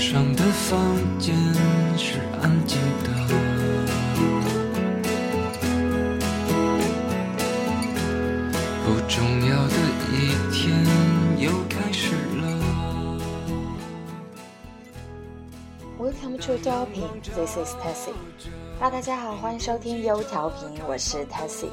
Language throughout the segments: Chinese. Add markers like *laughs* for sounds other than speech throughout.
假装的房间是安静的，不重要的一天又开始了。Welcome to 调频，This is Tessie。大家好，欢迎收听优调频，我是 Tessie。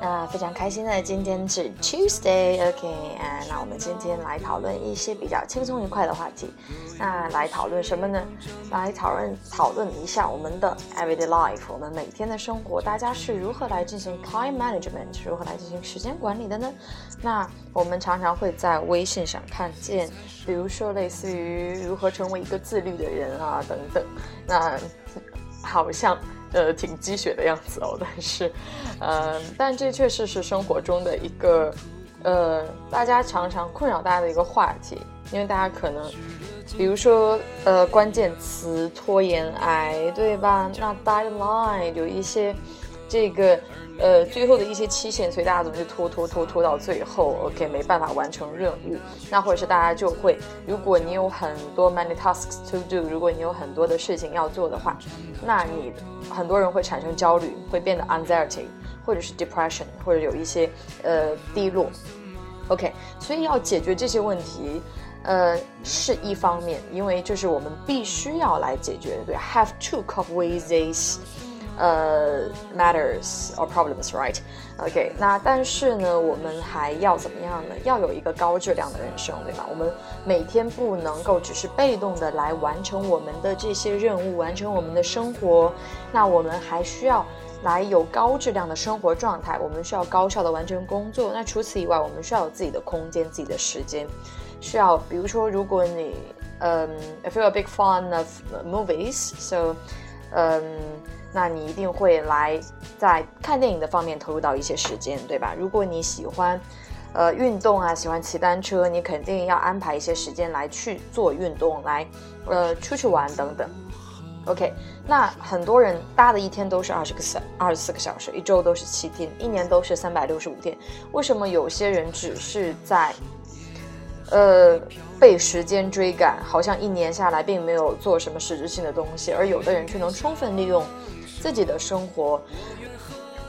那非常开心的，今天是 Tuesday，OK，、啊，那我们今天来讨论一些比较轻松愉快的话题。那来讨论什么呢？来讨论讨论一下我们的 everyday life，我们每天的生活，大家是如何来进行 time management，如何来进行时间管理的呢？那我们常常会在微信上看见，比如说类似于如何成为一个自律的人啊等等。那 *laughs* 好像呃挺鸡血的样子哦，但是，呃，但这确实是生活中的一个呃大家常常困扰大家的一个话题，因为大家可能。比如说，呃，关键词拖延癌，对吧？那 deadline 有一些这个呃最后的一些期限，所以大家总是拖拖拖拖到最后，OK，没办法完成任务。那或者是大家就会，如果你有很多 many tasks to do，如果你有很多的事情要做的话，那你很多人会产生焦虑，会变得 anxiety，或者是 depression，或者有一些呃低落。OK，所以要解决这些问题。呃，是一方面，因为这是我们必须要来解决的，对，have to cope with this 呃，matters or problems，right？OK，、okay, 那但是呢，我们还要怎么样呢？要有一个高质量的人生，对吧？我们每天不能够只是被动的来完成我们的这些任务，完成我们的生活，那我们还需要来有高质量的生活状态，我们需要高效的完成工作。那除此以外，我们需要有自己的空间、自己的时间。需要，比如说，如果你，嗯，if you're a big fan of movies，so，嗯，那你一定会来在看电影的方面投入到一些时间，对吧？如果你喜欢，呃，运动啊，喜欢骑单车，你肯定要安排一些时间来去做运动，来，呃，出去玩等等。OK，那很多人搭的一天都是二十个小二十四个小时，一周都是七天，一年都是三百六十五天，为什么有些人只是在呃，被时间追赶，好像一年下来并没有做什么实质性的东西，而有的人却能充分利用自己的生活，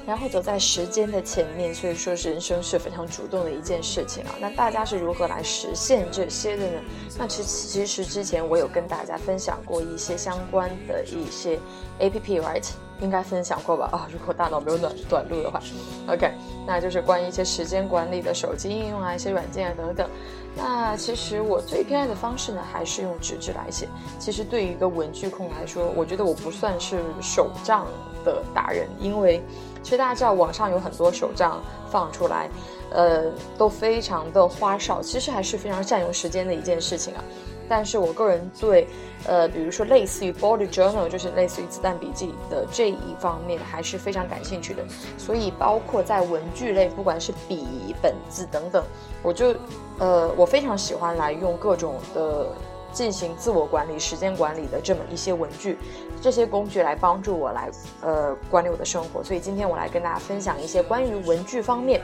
然后走在时间的前面。所以说，人生是非常主动的一件事情啊。那大家是如何来实现这些的呢？那其其实之前我有跟大家分享过一些相关的一些 A P P，right？应该分享过吧？啊，*laughs* 如果大脑没有短短路的话，OK，那就是关于一些时间管理的手机应用啊，一些软件啊等等。那其实我最偏爱的方式呢，还是用纸质来写。其实对于一个文具控来说，我觉得我不算是手账的达人，因为其实大家知道网上有很多手账放出来，呃，都非常的花哨，其实还是非常占用时间的一件事情啊。但是我个人对，呃，比如说类似于 bullet journal，就是类似于子弹笔记的这一方面，还是非常感兴趣的。所以包括在文具类，不管是笔、本子等等，我就，呃，我非常喜欢来用各种的进行自我管理、时间管理的这么一些文具，这些工具来帮助我来，呃，管理我的生活。所以今天我来跟大家分享一些关于文具方面。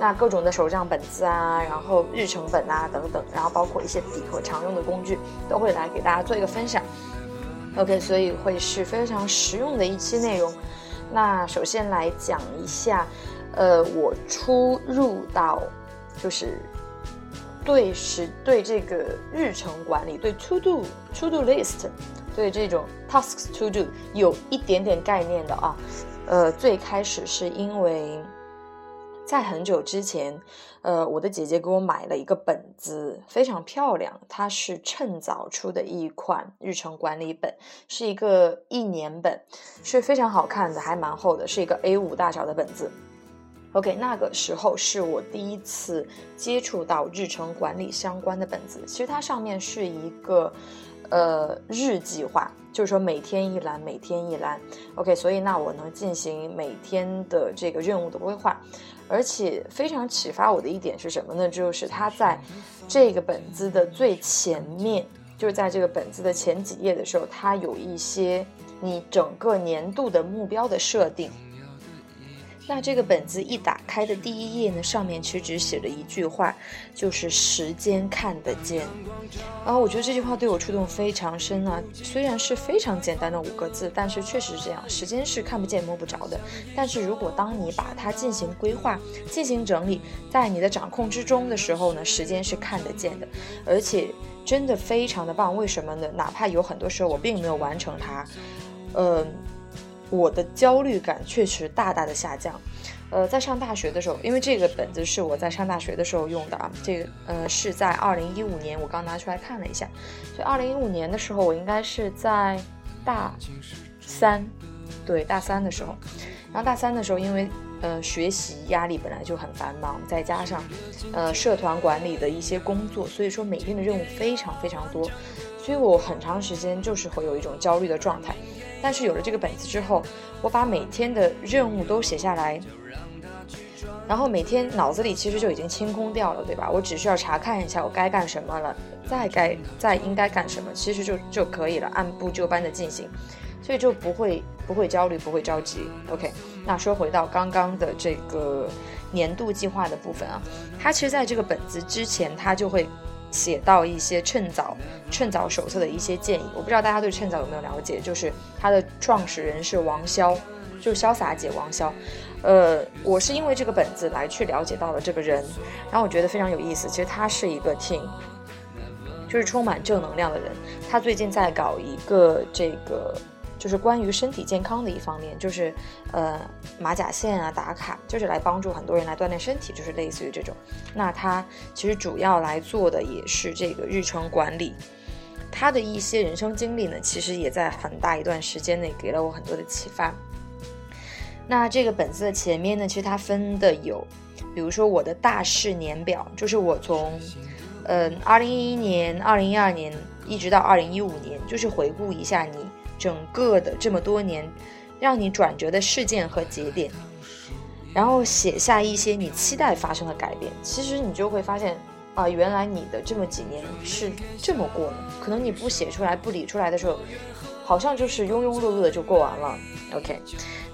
那各种的手账本子啊，然后日程本啊等等，然后包括一些笔和常用的工具，都会来给大家做一个分享。OK，所以会是非常实用的一期内容。那首先来讲一下，呃，我初入到就是对是对这个日程管理，对 To Do To Do List，对这种 Tasks To Do 有一点点概念的啊。呃，最开始是因为。在很久之前，呃，我的姐姐给我买了一个本子，非常漂亮。它是趁早出的一款日程管理本，是一个一年本，是非常好看的，还蛮厚的，是一个 A5 大小的本子。OK，那个时候是我第一次接触到日程管理相关的本子。其实它上面是一个呃日计划，就是说每天一栏，每天一栏。OK，所以那我能进行每天的这个任务的规划。而且非常启发我的一点是什么呢？就是它在这个本子的最前面，就是在这个本子的前几页的时候，它有一些你整个年度的目标的设定。那这个本子一打开的第一页呢，上面其实只写了一句话，就是“时间看得见”。然后我觉得这句话对我触动非常深啊。虽然是非常简单的五个字，但是确实是这样，时间是看不见摸不着的。但是如果当你把它进行规划、进行整理，在你的掌控之中的时候呢，时间是看得见的，而且真的非常的棒。为什么呢？哪怕有很多时候我并没有完成它，呃。我的焦虑感确实大大的下降，呃，在上大学的时候，因为这个本子是我在上大学的时候用的啊，这个呃是在二零一五年，我刚拿出来看了一下，所以二零一五年的时候，我应该是在大三，对，大三的时候，然后大三的时候，因为呃学习压力本来就很繁忙，再加上呃社团管理的一些工作，所以说每天的任务非常非常多，所以我很长时间就是会有一种焦虑的状态。但是有了这个本子之后，我把每天的任务都写下来，然后每天脑子里其实就已经清空掉了，对吧？我只需要查看一下我该干什么了，再该再应该干什么，其实就就可以了，按部就班的进行，所以就不会不会焦虑，不会着急。OK，那说回到刚刚的这个年度计划的部分啊，它其实在这个本子之前，它就会。写到一些趁早趁早手册的一些建议，我不知道大家对趁早有没有了解，就是它的创始人是王潇，就是潇洒姐王潇。呃，我是因为这个本子来去了解到了这个人，然后我觉得非常有意思。其实他是一个挺，就是充满正能量的人。他最近在搞一个这个。就是关于身体健康的一方面，就是呃马甲线啊打卡，就是来帮助很多人来锻炼身体，就是类似于这种。那他其实主要来做的也是这个日程管理。他的一些人生经历呢，其实也在很大一段时间内给了我很多的启发。那这个本子的前面呢，其实它分的有，比如说我的大事年表，就是我从嗯二零一一年、二零一二年一直到二零一五年，就是回顾一下你。整个的这么多年，让你转折的事件和节点，然后写下一些你期待发生的改变。其实你就会发现，啊，原来你的这么几年是这么过的。可能你不写出来、不理出来的时候，好像就是庸庸碌碌的就过完了。OK，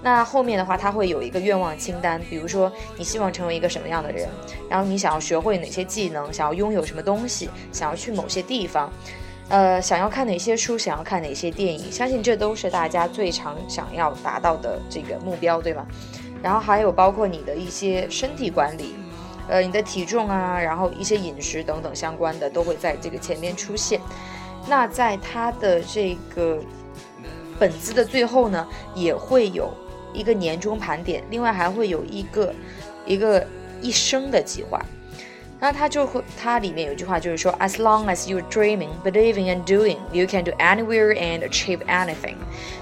那后面的话，它会有一个愿望清单，比如说你希望成为一个什么样的人，然后你想要学会哪些技能，想要拥有什么东西，想要去某些地方。呃，想要看哪些书，想要看哪些电影，相信这都是大家最常想要达到的这个目标，对吧？然后还有包括你的一些身体管理，呃，你的体重啊，然后一些饮食等等相关的都会在这个前面出现。那在它的这个本子的最后呢，也会有一个年终盘点，另外还会有一个一个一生的计划。那它就会，它里面有句话就是说，As long as you're dreaming, believing and doing, you can do anywhere and achieve anything。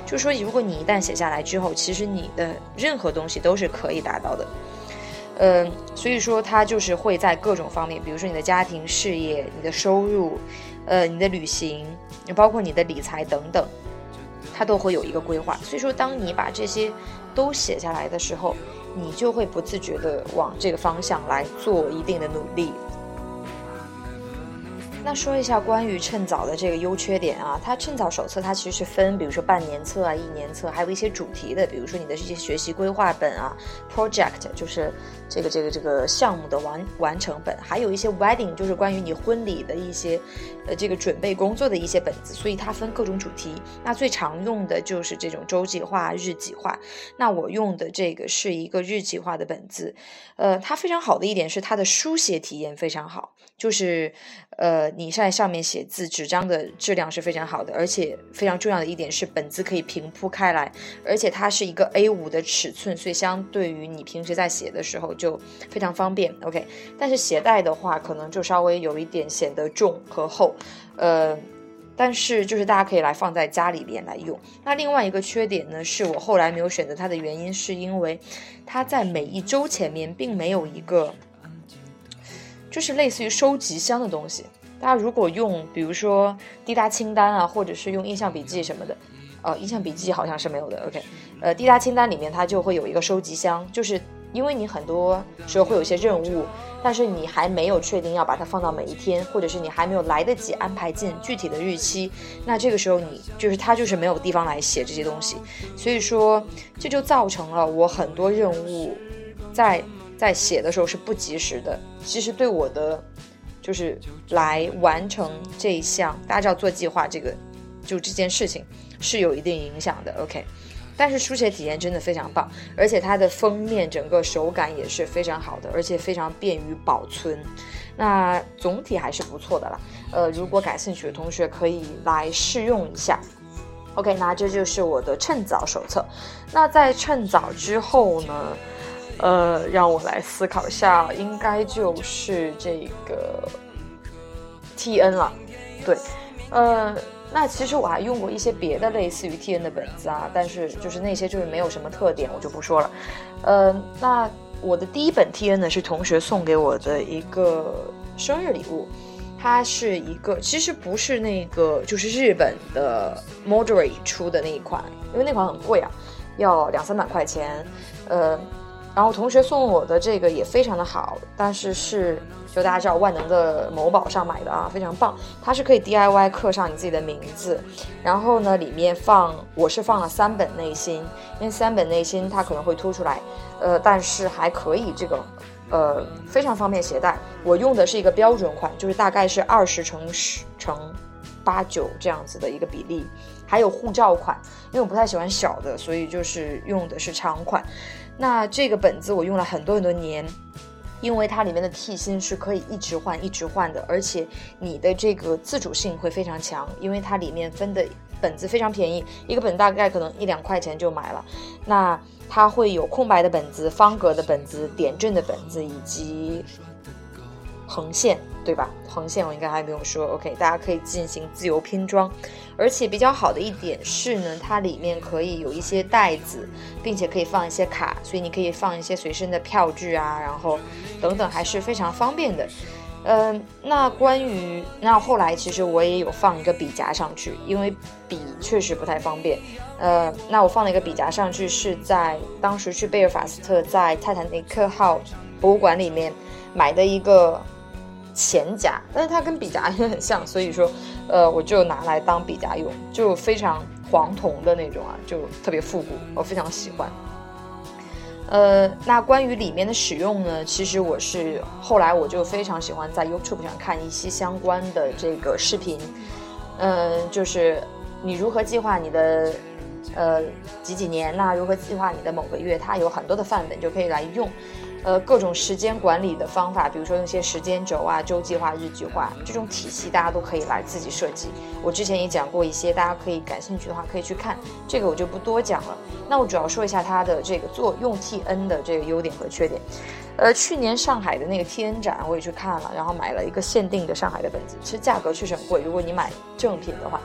就是说，如果你一旦写下来之后，其实你的任何东西都是可以达到的。嗯，所以说它就是会在各种方面，比如说你的家庭、事业、你的收入，呃，你的旅行，包括你的理财等等，它都会有一个规划。所以说，当你把这些都写下来的时候，你就会不自觉地往这个方向来做一定的努力。那说一下关于趁早的这个优缺点啊，它趁早手册它其实是分，比如说半年册啊、一年册，还有一些主题的，比如说你的这些学习规划本啊，project 就是这个这个这个项目的完完成本，还有一些 wedding 就是关于你婚礼的一些呃这个准备工作的一些本子，所以它分各种主题。那最常用的就是这种周计划、日计划。那我用的这个是一个日计划的本子，呃，它非常好的一点是它的书写体验非常好，就是呃。你在上面写字，纸张的质量是非常好的，而且非常重要的一点是本子可以平铺开来，而且它是一个 A5 的尺寸，所以相对于你平时在写的时候就非常方便。OK，但是携带的话可能就稍微有一点显得重和厚，呃，但是就是大家可以来放在家里边来用。那另外一个缺点呢，是我后来没有选择它的原因，是因为它在每一周前面并没有一个，就是类似于收集箱的东西。大家如果用，比如说滴答清单啊，或者是用印象笔记什么的，呃，印象笔记好像是没有的。OK，呃，滴答清单里面它就会有一个收集箱，就是因为你很多时候会有一些任务，但是你还没有确定要把它放到每一天，或者是你还没有来得及安排进具体的日期，那这个时候你就是它就是没有地方来写这些东西，所以说这就造成了我很多任务在在写的时候是不及时的，其实对我的就是来完成这一项，大家知道做计划这个就这件事情是有一定影响的，OK。但是书写体验真的非常棒，而且它的封面整个手感也是非常好的，而且非常便于保存。那总体还是不错的啦。呃，如果感兴趣的同学可以来试用一下。OK，那这就是我的趁早手册。那在趁早之后呢？呃，让我来思考一下，应该就是这个 TN 了。对，呃。那其实我还用过一些别的类似于 T N 的本子啊，但是就是那些就是没有什么特点，我就不说了。呃，那我的第一本 T N 呢是同学送给我的一个生日礼物，它是一个其实不是那个就是日本的 Moderate 出的那一款，因为那款很贵啊，要两三百块钱。呃，然后同学送我的这个也非常的好，但是是。就大家知道万能的某宝上买的啊，非常棒。它是可以 DIY 刻上你自己的名字，然后呢，里面放我是放了三本内心，因为三本内心它可能会凸出来，呃，但是还可以这个，呃，非常方便携带。我用的是一个标准款，就是大概是二十乘十乘八九这样子的一个比例。还有护照款，因为我不太喜欢小的，所以就是用的是长款。那这个本子我用了很多很多年。因为它里面的替芯是可以一直换、一直换的，而且你的这个自主性会非常强，因为它里面分的本子非常便宜，一个本大概可能一两块钱就买了。那它会有空白的本子、方格的本子、点阵的本子以及横线。对吧？横线我应该还没有说。OK，大家可以进行自由拼装，而且比较好的一点是呢，它里面可以有一些袋子，并且可以放一些卡，所以你可以放一些随身的票据啊，然后等等，还是非常方便的。嗯，那关于那后来其实我也有放一个笔夹上去，因为笔确实不太方便。呃，那我放了一个笔夹上去，是在当时去贝尔法斯特在泰坦尼克号博物馆里面买的一个。钱夹，但是它跟笔夹也很像，所以说，呃，我就拿来当笔夹用，就非常黄铜的那种啊，就特别复古，我非常喜欢。呃，那关于里面的使用呢，其实我是后来我就非常喜欢在 YouTube 上看一些相关的这个视频，嗯，就是你如何计划你的呃几几年呐，如何计划你的某个月，它有很多的范本就可以来用。呃，各种时间管理的方法，比如说用些时间轴啊、周计划、日计划这种体系，大家都可以来自己设计。我之前也讲过一些，大家可以感兴趣的话可以去看，这个我就不多讲了。那我主要说一下它的这个做用 T N 的这个优点和缺点。呃，去年上海的那个 T N 展我也去看了，然后买了一个限定的上海的本子，其实价格确实很贵。如果你买正品的话，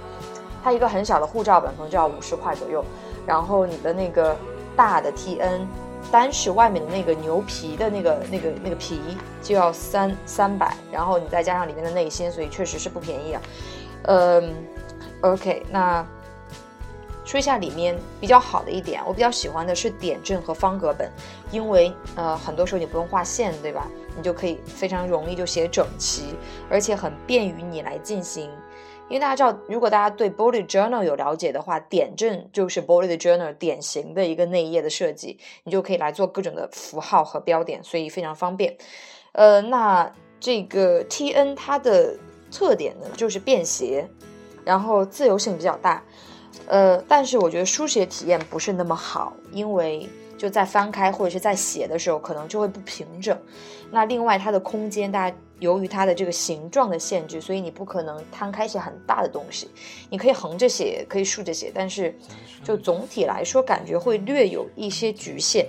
它一个很小的护照本可能就要五十块左右，然后你的那个大的 T N。单是外面的那个牛皮的那个、那个、那个皮就要三三百，然后你再加上里面的内芯，所以确实是不便宜啊。嗯，OK，那说一下里面比较好的一点，我比较喜欢的是点阵和方格本，因为呃很多时候你不用画线，对吧？你就可以非常容易就写整齐，而且很便于你来进行。因为大家知道，如果大家对 bullet journal 有了解的话，点阵就是 bullet journal 典型的一个内页的设计，你就可以来做各种的符号和标点，所以非常方便。呃，那这个 T N 它的特点呢，就是便携，然后自由性比较大。呃，但是我觉得书写体验不是那么好，因为就在翻开或者是在写的时候，可能就会不平整。那另外它的空间，大家。由于它的这个形状的限制，所以你不可能摊开写很大的东西。你可以横着写，可以竖着写，但是就总体来说，感觉会略有一些局限。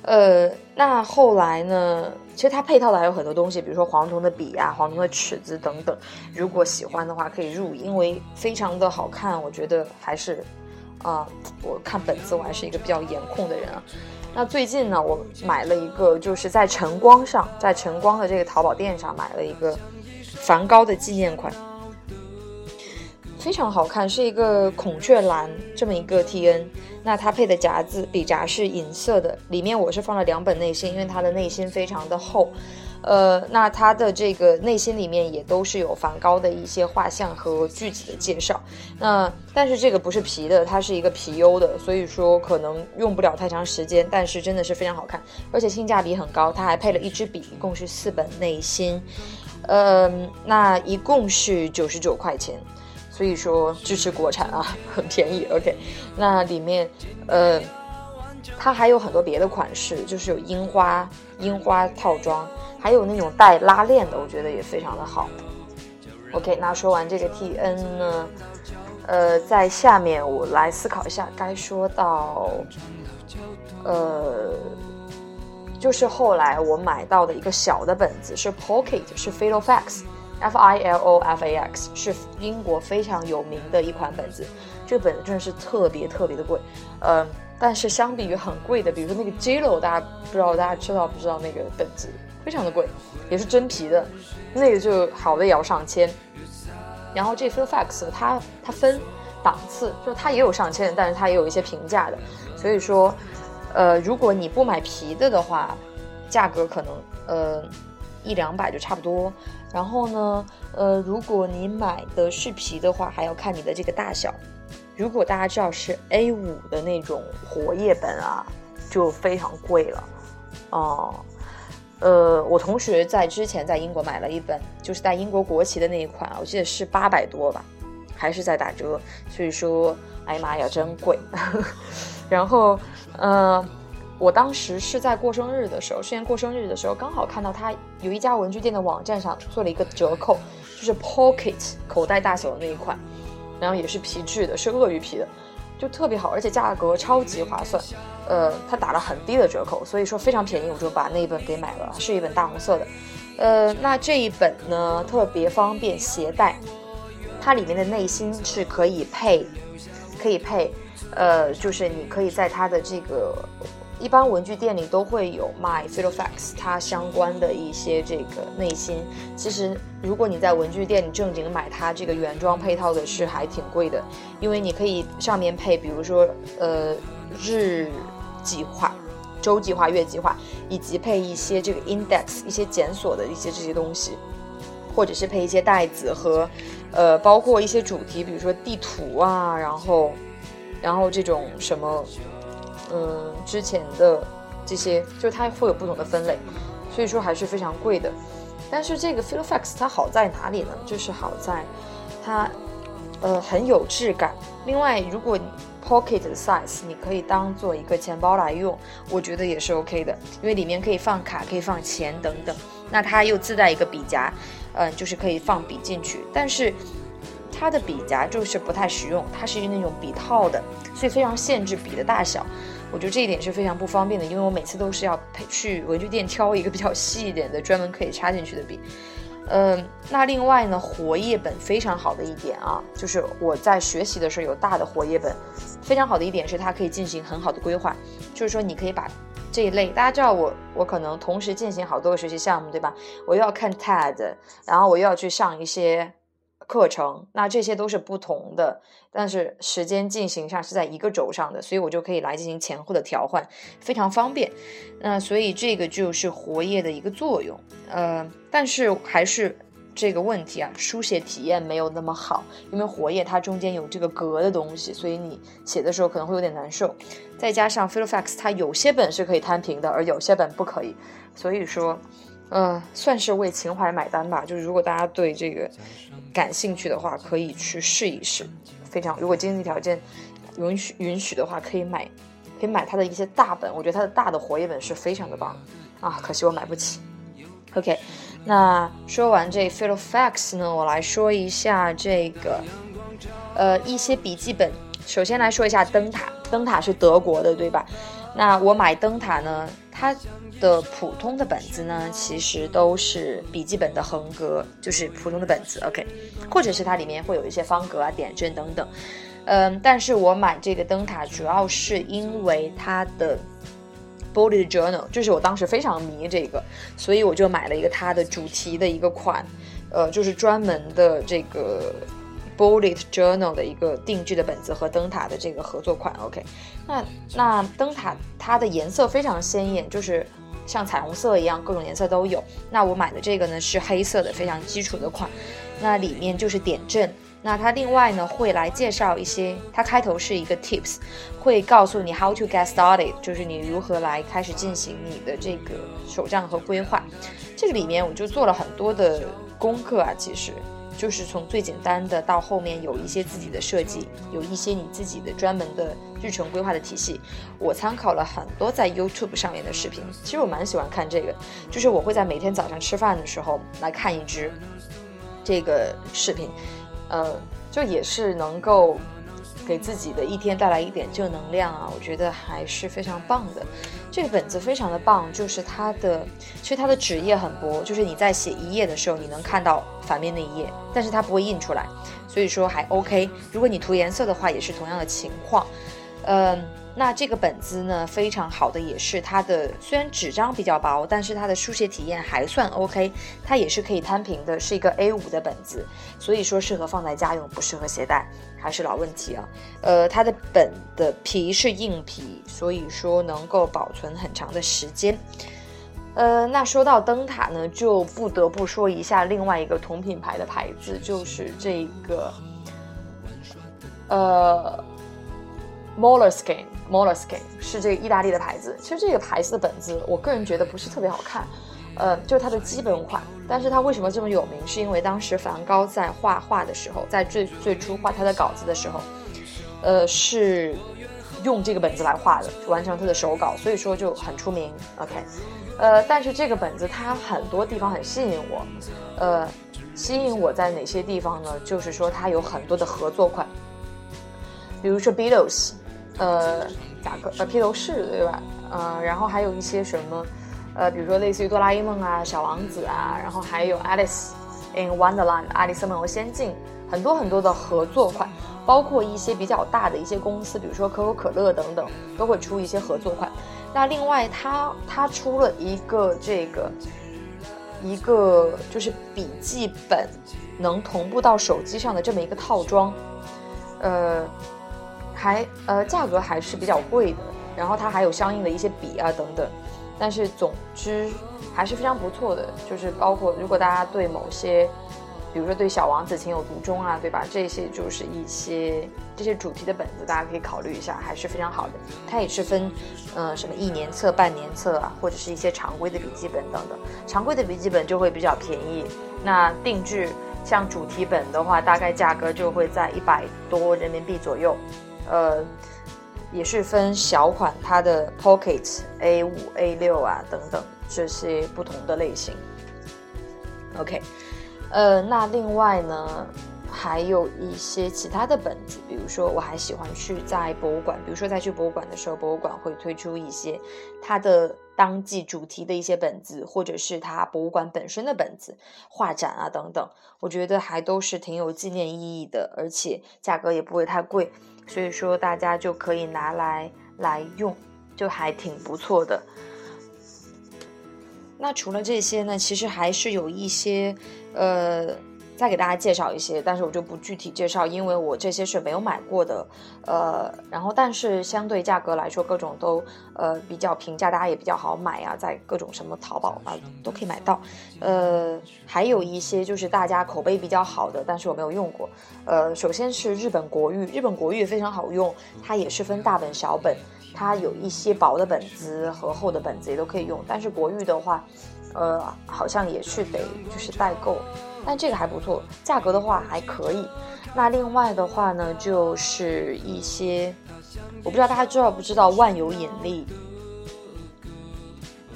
呃，那后来呢？其实它配套的还有很多东西，比如说黄铜的笔啊、黄铜的尺子等等。如果喜欢的话，可以入，因为非常的好看。我觉得还是啊，我看本子，我还是一个比较颜控的人啊。那最近呢，我买了一个，就是在晨光上，在晨光的这个淘宝店上买了一个梵高的纪念款。非常好看，是一个孔雀蓝这么一个 T N。那它配的夹子笔夹是银色的，里面我是放了两本内心，因为它的内心非常的厚。呃，那它的这个内心里面也都是有梵高的一些画像和句子的介绍。那但是这个不是皮的，它是一个皮优的，所以说可能用不了太长时间。但是真的是非常好看，而且性价比很高。它还配了一支笔，一共是四本内心。呃，那一共是九十九块钱，所以说支持国产啊，*laughs* 很便宜。OK，那里面呃，它还有很多别的款式，就是有樱花樱花套装。还有那种带拉链的，我觉得也非常的好。OK，那说完这个 TN 呢，呃，在下面我来思考一下，该说到，呃，就是后来我买到的一个小的本子是 Pocket，是 filofax F I L O F A X 是英国非常有名的一款本子。这个本子真的是特别特别的贵，呃，但是相比于很贵的，比如说那个 Jilo，大家不知道大家知道不知道那个本子？非常的贵，也是真皮的，那个就好的也要上千。然后这 f i l f a x 它它分档次，就它也有上千，但是它也有一些平价的。所以说，呃，如果你不买皮的的话，价格可能呃一两百就差不多。然后呢，呃，如果你买的是皮的话，还要看你的这个大小。如果大家知道是 A 五的那种活页本啊，就非常贵了，哦。呃，我同学在之前在英国买了一本，就是带英国国旗的那一款，我记得是八百多吧，还是在打折，所以说，哎呀妈呀，真贵。*laughs* 然后，呃，我当时是在过生日的时候，去年过生日的时候，刚好看到他有一家文具店的网站上做了一个折扣，就是 Pocket 口袋大小的那一款，然后也是皮质的，是鳄鱼皮的。就特别好，而且价格超级划算，呃，它打了很低的折扣，所以说非常便宜，我就把那一本给买了，是一本大红色的，呃，那这一本呢特别方便携带，它里面的内心是可以配，可以配，呃，就是你可以在它的这个。一般文具店里都会有卖 Filofax 它相关的一些这个内心。其实如果你在文具店里正经买它这个原装配套的是还挺贵的，因为你可以上面配，比如说呃日计划、周计划、月计划，以及配一些这个 index 一些检索的一些这些东西，或者是配一些袋子和呃包括一些主题，比如说地图啊，然后然后这种什么。嗯，之前的这些就是它会有不同的分类，所以说还是非常贵的。但是这个 Filofax 它好在哪里呢？就是好在它呃很有质感。另外，如果你 Pocket size 你可以当做一个钱包来用，我觉得也是 OK 的，因为里面可以放卡，可以放钱等等。那它又自带一个笔夹，嗯，就是可以放笔进去。但是它的笔夹就是不太实用，它是那种笔套的，所以非常限制笔的大小。我觉得这一点是非常不方便的，因为我每次都是要去文具店挑一个比较细一点的，专门可以插进去的笔。嗯，那另外呢，活页本非常好的一点啊，就是我在学习的时候有大的活页本，非常好的一点是它可以进行很好的规划，就是说你可以把这一类，大家知道我我可能同时进行好多个学习项目，对吧？我又要看 TED，然后我又要去上一些。课程，那这些都是不同的，但是时间进行上是在一个轴上的，所以我就可以来进行前后的调换，非常方便。那所以这个就是活页的一个作用，呃，但是还是这个问题啊，书写体验没有那么好，因为活页它中间有这个格的东西，所以你写的时候可能会有点难受。再加上 Filofax 它有些本是可以摊平的，而有些本不可以，所以说。嗯，算是为情怀买单吧。就是如果大家对这个感兴趣的话，可以去试一试。非常，如果经济条件允许允许的话，可以买，可以买它的一些大本。我觉得它的大的活页本是非常的棒啊，可惜我买不起。OK，那说完这 Filofax 呢，我来说一下这个呃一些笔记本。首先来说一下灯塔，灯塔是德国的，对吧？那我买灯塔呢，它。的普通的本子呢，其实都是笔记本的横格，就是普通的本子，OK，或者是它里面会有一些方格啊、点阵等等，嗯，但是我买这个灯塔主要是因为它的 bullet journal，就是我当时非常迷这个，所以我就买了一个它的主题的一个款，呃，就是专门的这个 Bullet Journal 的一个定制的本子和灯塔的这个合作款。OK，那那灯塔它的颜色非常鲜艳，就是像彩虹色一样，各种颜色都有。那我买的这个呢是黑色的，非常基础的款。那里面就是点阵。那它另外呢会来介绍一些，它开头是一个 tips，会告诉你 how to get started，就是你如何来开始进行你的这个手账和规划。这个里面我就做了很多的功课啊，其实就是从最简单的到后面有一些自己的设计，有一些你自己的专门的日程规划的体系。我参考了很多在 YouTube 上面的视频，其实我蛮喜欢看这个，就是我会在每天早上吃饭的时候来看一支这个视频。呃，就也是能够给自己的一天带来一点正能量啊，我觉得还是非常棒的。这个本子非常的棒，就是它的，其实它的纸页很薄，就是你在写一页的时候，你能看到反面那一页，但是它不会印出来，所以说还 OK。如果你涂颜色的话，也是同样的情况，嗯。那这个本子呢，非常好的也是它的，虽然纸张比较薄，但是它的书写体验还算 OK，它也是可以摊平的，是一个 A5 的本子，所以说适合放在家用，不适合携带，还是老问题啊。呃，它的本的皮是硬皮，所以说能够保存很长的时间。呃，那说到灯塔呢，就不得不说一下另外一个同品牌的牌子，就是这个，呃。Moleskine，Moleskine 是这个意大利的牌子。其实这个牌子的本子，我个人觉得不是特别好看，呃，就是它的基本款。但是它为什么这么有名？是因为当时梵高在画画的时候，在最最初画他的稿子的时候，呃，是用这个本子来画的，完成他的手稿，所以说就很出名。OK，呃，但是这个本子它很多地方很吸引我，呃，吸引我在哪些地方呢？就是说它有很多的合作款，比如说 Beatles。呃，甲壳呃披头士对吧？呃，然后还有一些什么，呃，比如说类似于哆啦 A 梦啊、小王子啊，然后还有 Alice in Wonderland 爱丽丝梦游仙境，很多很多的合作款，包括一些比较大的一些公司，比如说可口可乐等等，都会出一些合作款。那另外，它它出了一个这个一个就是笔记本能同步到手机上的这么一个套装，呃。还呃价格还是比较贵的，然后它还有相应的一些笔啊等等，但是总之还是非常不错的。就是包括如果大家对某些，比如说对小王子情有独钟啊，对吧？这些就是一些这些主题的本子，大家可以考虑一下，还是非常好的。它也是分，呃什么一年册、半年册啊，或者是一些常规的笔记本等等。常规的笔记本就会比较便宜，那定制像主题本的话，大概价格就会在一百多人民币左右。呃，也是分小款，它的 Pocket A 五、A 六啊等等这些不同的类型。OK，呃，那另外呢，还有一些其他的本子，比如说我还喜欢去在博物馆，比如说在去博物馆的时候，博物馆会推出一些它的当季主题的一些本子，或者是它博物馆本身的本子、画展啊等等，我觉得还都是挺有纪念意义的，而且价格也不会太贵。所以说，大家就可以拿来来用，就还挺不错的。那除了这些呢，其实还是有一些，呃。再给大家介绍一些，但是我就不具体介绍，因为我这些是没有买过的，呃，然后但是相对价格来说，各种都呃比较平价，大家也比较好买啊，在各种什么淘宝啊都可以买到，呃，还有一些就是大家口碑比较好的，但是我没有用过，呃，首先是日本国誉，日本国誉非常好用，它也是分大本小本，它有一些薄的本子和厚的本子也都可以用，但是国誉的话，呃，好像也是得就是代购。但这个还不错，价格的话还可以。那另外的话呢，就是一些，我不知道大家知道不知道万有引力，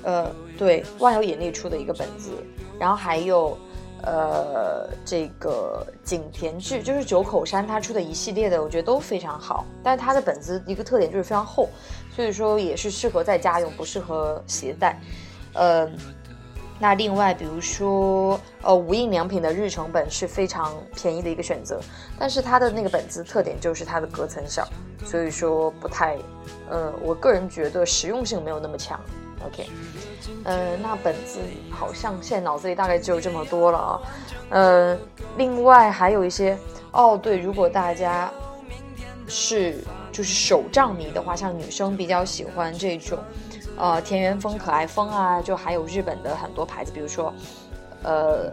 呃，对，万有引力出的一个本子，然后还有，呃，这个景田志，就是九口山他出的一系列的，我觉得都非常好。但是它的本子一个特点就是非常厚，所以说也是适合在家用，不适合携带，呃。那另外，比如说，呃，无印良品的日程本是非常便宜的一个选择，但是它的那个本子特点就是它的隔层小，所以说不太，呃，我个人觉得实用性没有那么强。OK，呃，那本子好像现在脑子里大概只有这么多了啊。呃，另外还有一些哦，对，如果大家是就是手账迷的话，像女生比较喜欢这种呃田园风、可爱风啊，就还有日本的很多牌子，比如说呃。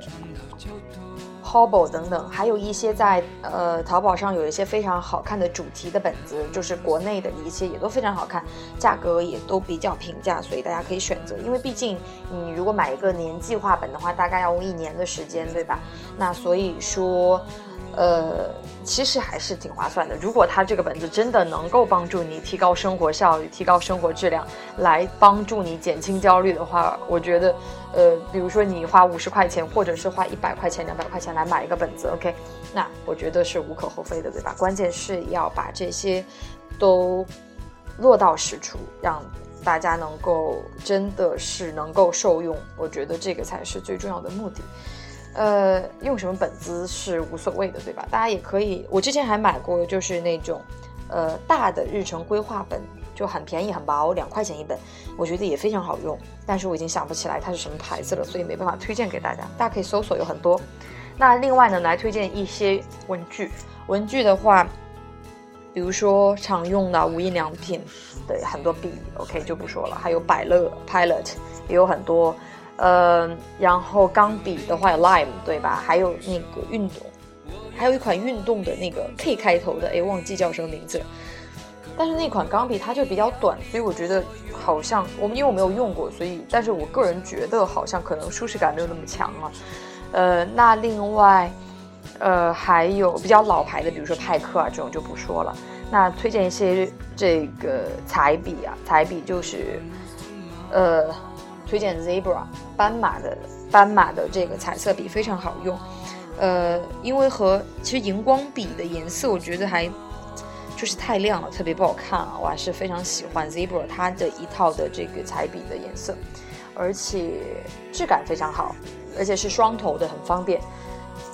Hobo 等等，还有一些在呃淘宝上有一些非常好看的主题的本子，就是国内的一些也都非常好看，价格也都比较平价，所以大家可以选择。因为毕竟你如果买一个年计划本的话，大概要用一年的时间，对吧？那所以说。呃，其实还是挺划算的。如果它这个本子真的能够帮助你提高生活效率、提高生活质量，来帮助你减轻焦虑的话，我觉得，呃，比如说你花五十块钱，或者是花一百块钱、两百块钱来买一个本子，OK，那我觉得是无可厚非的，对吧？关键是要把这些都落到实处，让大家能够真的是能够受用。我觉得这个才是最重要的目的。呃，用什么本子是无所谓的，对吧？大家也可以，我之前还买过，就是那种，呃，大的日程规划本，就很便宜，很薄，两块钱一本，我觉得也非常好用。但是我已经想不起来它是什么牌子了，所以没办法推荐给大家。大家可以搜索，有很多。那另外呢，来推荐一些文具。文具的话，比如说常用的无印良品的很多笔，OK 就不说了。还有百乐 Pilot 也有很多。呃，然后钢笔的话有 Lime 对吧？还有那个运动，还有一款运动的那个 K 开头的，哎，忘记叫什么名字。但是那款钢笔它就比较短，所以我觉得好像我们因为我没有用过，所以但是我个人觉得好像可能舒适感没有那么强啊。呃，那另外，呃，还有比较老牌的，比如说派克啊这种就不说了。那推荐一些这个彩笔啊，彩笔就是，呃。推荐 Zebra 斑马的斑马的这个彩色笔非常好用，呃，因为和其实荧光笔的颜色我觉得还就是太亮了，特别不好看啊。我还是非常喜欢 Zebra 它的一套的这个彩笔的颜色，而且质感非常好，而且是双头的，很方便。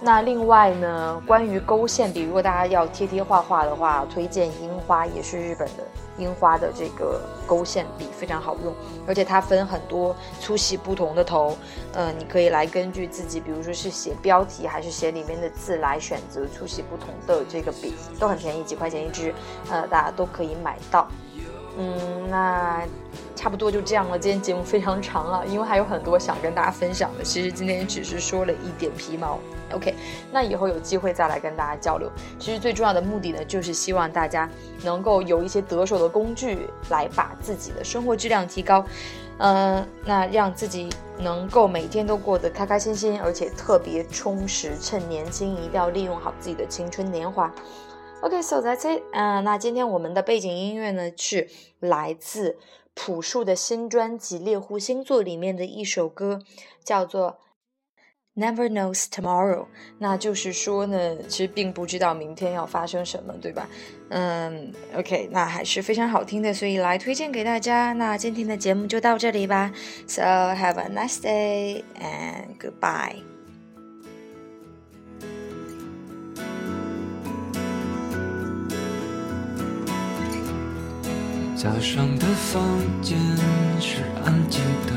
那另外呢，关于勾线笔，如果大家要贴贴画画的话，推荐樱花，也是日本的樱花的这个勾线笔非常好用，而且它分很多粗细不同的头，嗯，你可以来根据自己，比如说是写标题还是写里面的字来选择粗细不同的这个笔，都很便宜，几块钱一支，呃，大家都可以买到。嗯，那差不多就这样了。今天节目非常长了，因为还有很多想跟大家分享的。其实今天只是说了一点皮毛。OK，那以后有机会再来跟大家交流。其实最重要的目的呢，就是希望大家能够有一些得手的工具，来把自己的生活质量提高。嗯，那让自己能够每天都过得开开心心，而且特别充实。趁年轻，一定要利用好自己的青春年华。OK，so that's it。嗯，那今天我们的背景音乐呢是来自朴树的新专辑《猎户星座》里面的一首歌，叫做《Never Knows Tomorrow》。那就是说呢，其实并不知道明天要发生什么，对吧？嗯，OK，那还是非常好听的，所以来推荐给大家。那今天的节目就到这里吧。So have a nice day and goodbye. 早上的房间是安静的，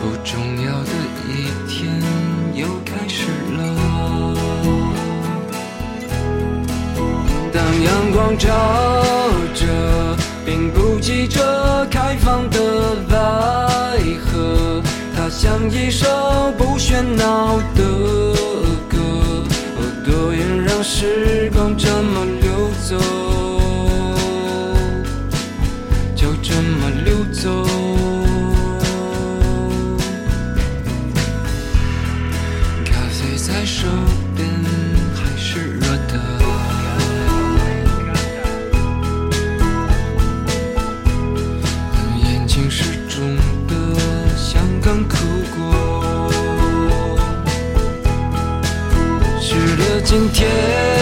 不重要的一天又开始了。当阳光照着，并不急着开放的百合，它像一首不喧闹的。时光这么溜走，就这么溜走。咖啡在手边还是热的，眼睛是肿的，像刚哭过。今天。